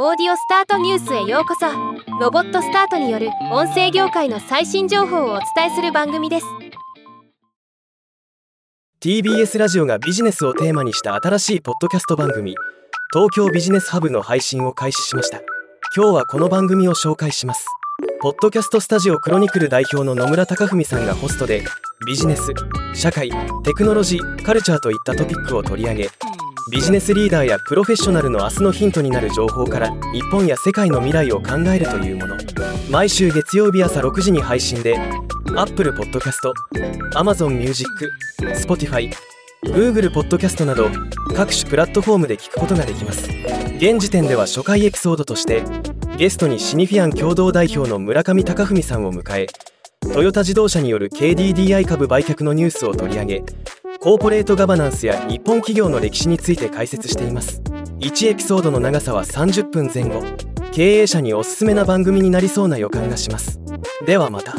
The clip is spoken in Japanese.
オーディオスタートニュースへようこそ。ロボットスタートによる音声業界の最新情報をお伝えする番組です。TBS ラジオがビジネスをテーマにした新しいポッドキャスト番組東京ビジネスハブの配信を開始しました。今日はこの番組を紹介します。ポッドキャストスタジオクロニクル代表の野村貴文さんがホストでビジネス社会テクノロジーカルチャーといったトピックを取り上げビジネスリーダーやプロフェッショナルの明日のヒントになる情報から日本や世界の未来を考えるというもの。毎週月曜日朝6時に配信で Apple Podcast、Amazon Music、Spotify、Google Podcast など各種プラットフォームで聞くことができます。現時点では初回エピソードとしてゲストにシニフィアン共同代表の村上隆文さんを迎えトヨタ自動車による KDDI 株売却のニュースを取り上げコーポレートガバナンスや日本企業の歴史について解説しています。1エピソードの長さは30分前後。経営者におすすめな番組になりそうな予感がします。ではまた。